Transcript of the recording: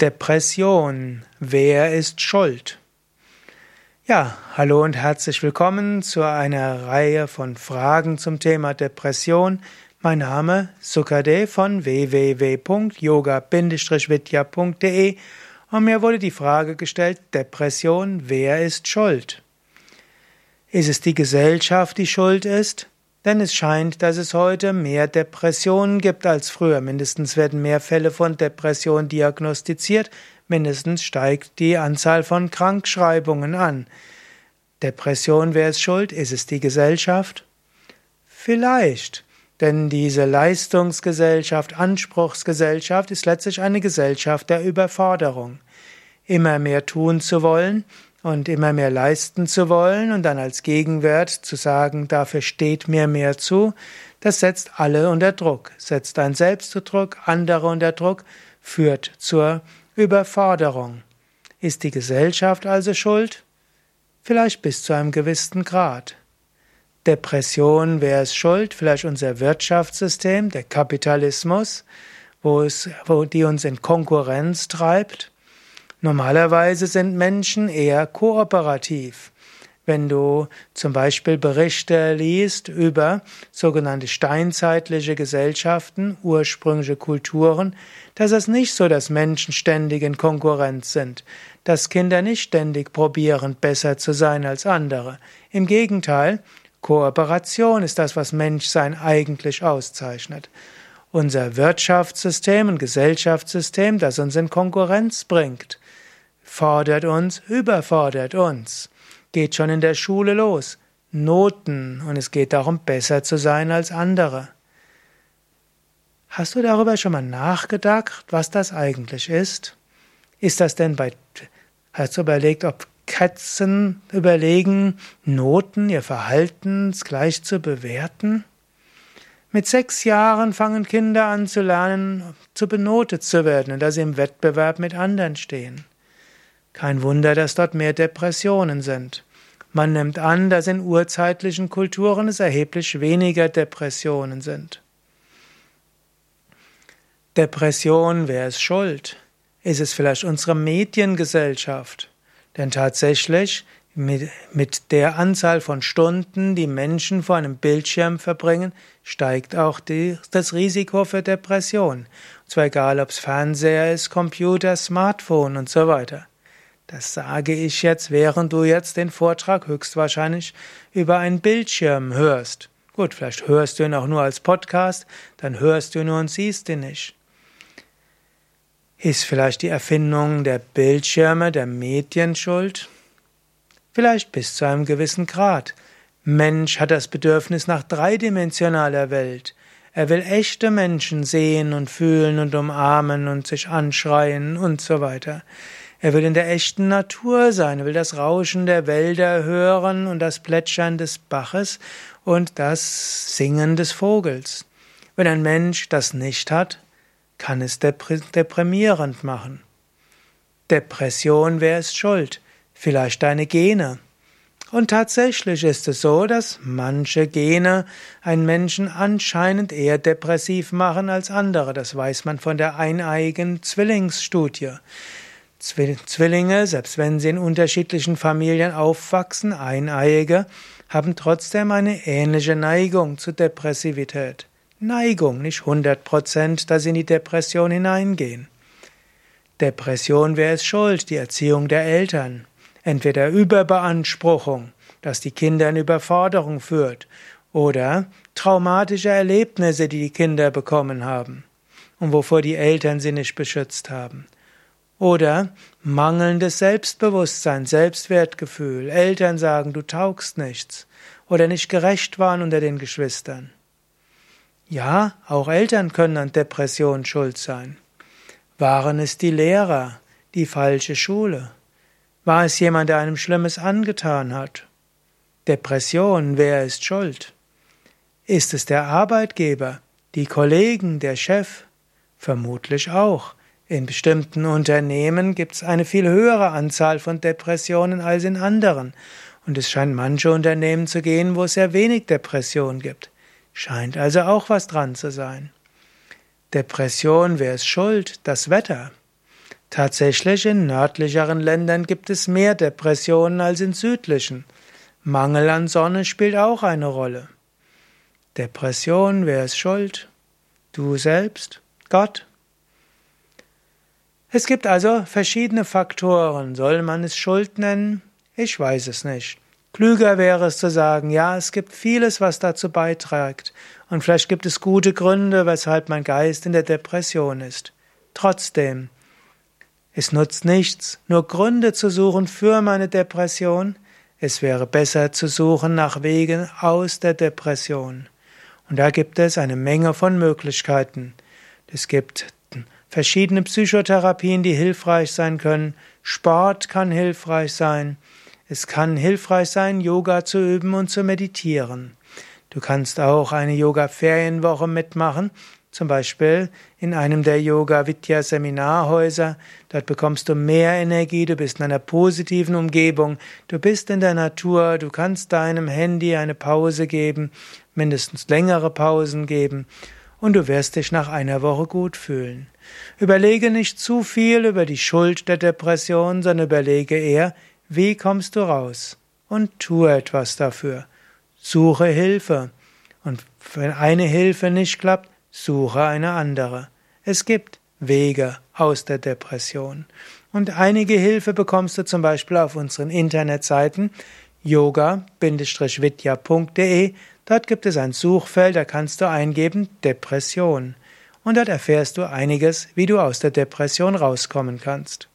Depression. Wer ist schuld? Ja, hallo und herzlich willkommen zu einer Reihe von Fragen zum Thema Depression. Mein Name Sukade von www.yoga-vidya.de und mir wurde die Frage gestellt, Depression, wer ist schuld? Ist es die Gesellschaft, die schuld ist? Denn es scheint, dass es heute mehr Depressionen gibt als früher. Mindestens werden mehr Fälle von Depression diagnostiziert, mindestens steigt die Anzahl von Krankschreibungen an. Depression, wer ist schuld? Ist es die Gesellschaft? Vielleicht. Denn diese Leistungsgesellschaft, Anspruchsgesellschaft ist letztlich eine Gesellschaft der Überforderung. Immer mehr tun zu wollen, und immer mehr leisten zu wollen und dann als Gegenwert zu sagen, dafür steht mir mehr zu, das setzt alle unter Druck, setzt ein Selbst unter Druck, andere unter Druck, führt zur Überforderung. Ist die Gesellschaft also schuld? Vielleicht bis zu einem gewissen Grad. Depression, wer ist schuld? Vielleicht unser Wirtschaftssystem, der Kapitalismus, wo es, wo die uns in Konkurrenz treibt. Normalerweise sind Menschen eher kooperativ. Wenn du zum Beispiel Berichte liest über sogenannte steinzeitliche Gesellschaften, ursprüngliche Kulturen, da ist es nicht so, dass Menschen ständig in Konkurrenz sind, dass Kinder nicht ständig probieren, besser zu sein als andere. Im Gegenteil, Kooperation ist das, was Menschsein eigentlich auszeichnet. Unser Wirtschaftssystem und Gesellschaftssystem, das uns in Konkurrenz bringt fordert uns, überfordert uns. Geht schon in der Schule los. Noten und es geht darum, besser zu sein als andere. Hast du darüber schon mal nachgedacht, was das eigentlich ist? Ist das denn bei, hast du überlegt, ob Katzen überlegen, Noten, ihr Verhalten gleich zu bewerten? Mit sechs Jahren fangen Kinder an zu lernen, zu benotet zu werden und dass sie im Wettbewerb mit anderen stehen. Kein Wunder, dass dort mehr Depressionen sind. Man nimmt an, dass in urzeitlichen Kulturen es erheblich weniger Depressionen sind. Depression, wer ist schuld? Ist es vielleicht unsere Mediengesellschaft? Denn tatsächlich, mit, mit der Anzahl von Stunden, die Menschen vor einem Bildschirm verbringen, steigt auch die, das Risiko für Depression. Und zwar egal, ob es Fernseher ist, Computer, Smartphone und so weiter. Das sage ich jetzt, während du jetzt den Vortrag höchstwahrscheinlich über einen Bildschirm hörst. Gut, vielleicht hörst du ihn auch nur als Podcast, dann hörst du ihn nur und siehst ihn nicht. Ist vielleicht die Erfindung der Bildschirme, der Medien schuld? Vielleicht bis zu einem gewissen Grad. Mensch hat das Bedürfnis nach dreidimensionaler Welt. Er will echte Menschen sehen und fühlen und umarmen und sich anschreien und so weiter. Er will in der echten Natur sein, er will das Rauschen der Wälder hören und das Plätschern des Baches und das Singen des Vogels. Wenn ein Mensch das nicht hat, kann es deprimierend machen. Depression, wer ist schuld? Vielleicht deine Gene. Und tatsächlich ist es so, dass manche Gene einen Menschen anscheinend eher depressiv machen als andere. Das weiß man von der eineigen Zwillingsstudie. Zwillinge, selbst wenn sie in unterschiedlichen Familien aufwachsen, Eineiige, haben trotzdem eine ähnliche Neigung zu Depressivität. Neigung, nicht 100 Prozent, dass sie in die Depression hineingehen. Depression, wer ist schuld? Die Erziehung der Eltern. Entweder Überbeanspruchung, dass die Kinder in Überforderung führt, oder traumatische Erlebnisse, die die Kinder bekommen haben und wovor die Eltern sie nicht beschützt haben. Oder mangelndes Selbstbewusstsein, Selbstwertgefühl. Eltern sagen, du taugst nichts. Oder nicht gerecht waren unter den Geschwistern. Ja, auch Eltern können an Depression schuld sein. Waren es die Lehrer, die falsche Schule? War es jemand, der einem Schlimmes angetan hat? Depression, wer ist schuld? Ist es der Arbeitgeber, die Kollegen, der Chef? Vermutlich auch. In bestimmten Unternehmen gibt es eine viel höhere Anzahl von Depressionen als in anderen. Und es scheint manche Unternehmen zu gehen, wo es sehr wenig Depression gibt. Scheint also auch was dran zu sein. Depression, wer ist schuld? Das Wetter. Tatsächlich in nördlicheren Ländern gibt es mehr Depressionen als in südlichen. Mangel an Sonne spielt auch eine Rolle. Depression, wer ist schuld? Du selbst? Gott? Es gibt also verschiedene Faktoren. Soll man es Schuld nennen? Ich weiß es nicht. Klüger wäre es zu sagen, ja, es gibt vieles, was dazu beiträgt. Und vielleicht gibt es gute Gründe, weshalb mein Geist in der Depression ist. Trotzdem, es nutzt nichts, nur Gründe zu suchen für meine Depression. Es wäre besser zu suchen nach Wegen aus der Depression. Und da gibt es eine Menge von Möglichkeiten. Es gibt verschiedene Psychotherapien, die hilfreich sein können. Sport kann hilfreich sein. Es kann hilfreich sein, Yoga zu üben und zu meditieren. Du kannst auch eine Yoga-Ferienwoche mitmachen, zum Beispiel in einem der Yoga Vidya Seminarhäuser. Dort bekommst du mehr Energie, du bist in einer positiven Umgebung, du bist in der Natur, du kannst deinem Handy eine Pause geben, mindestens längere Pausen geben und du wirst dich nach einer Woche gut fühlen. Überlege nicht zu viel über die Schuld der Depression, sondern überlege eher, wie kommst du raus? Und tue etwas dafür. Suche Hilfe. Und wenn eine Hilfe nicht klappt, suche eine andere. Es gibt Wege aus der Depression. Und einige Hilfe bekommst du zum Beispiel auf unseren Internetseiten yoga-vidya.de. Dort gibt es ein Suchfeld, da kannst du eingeben Depression. Und dort erfährst du einiges, wie du aus der Depression rauskommen kannst.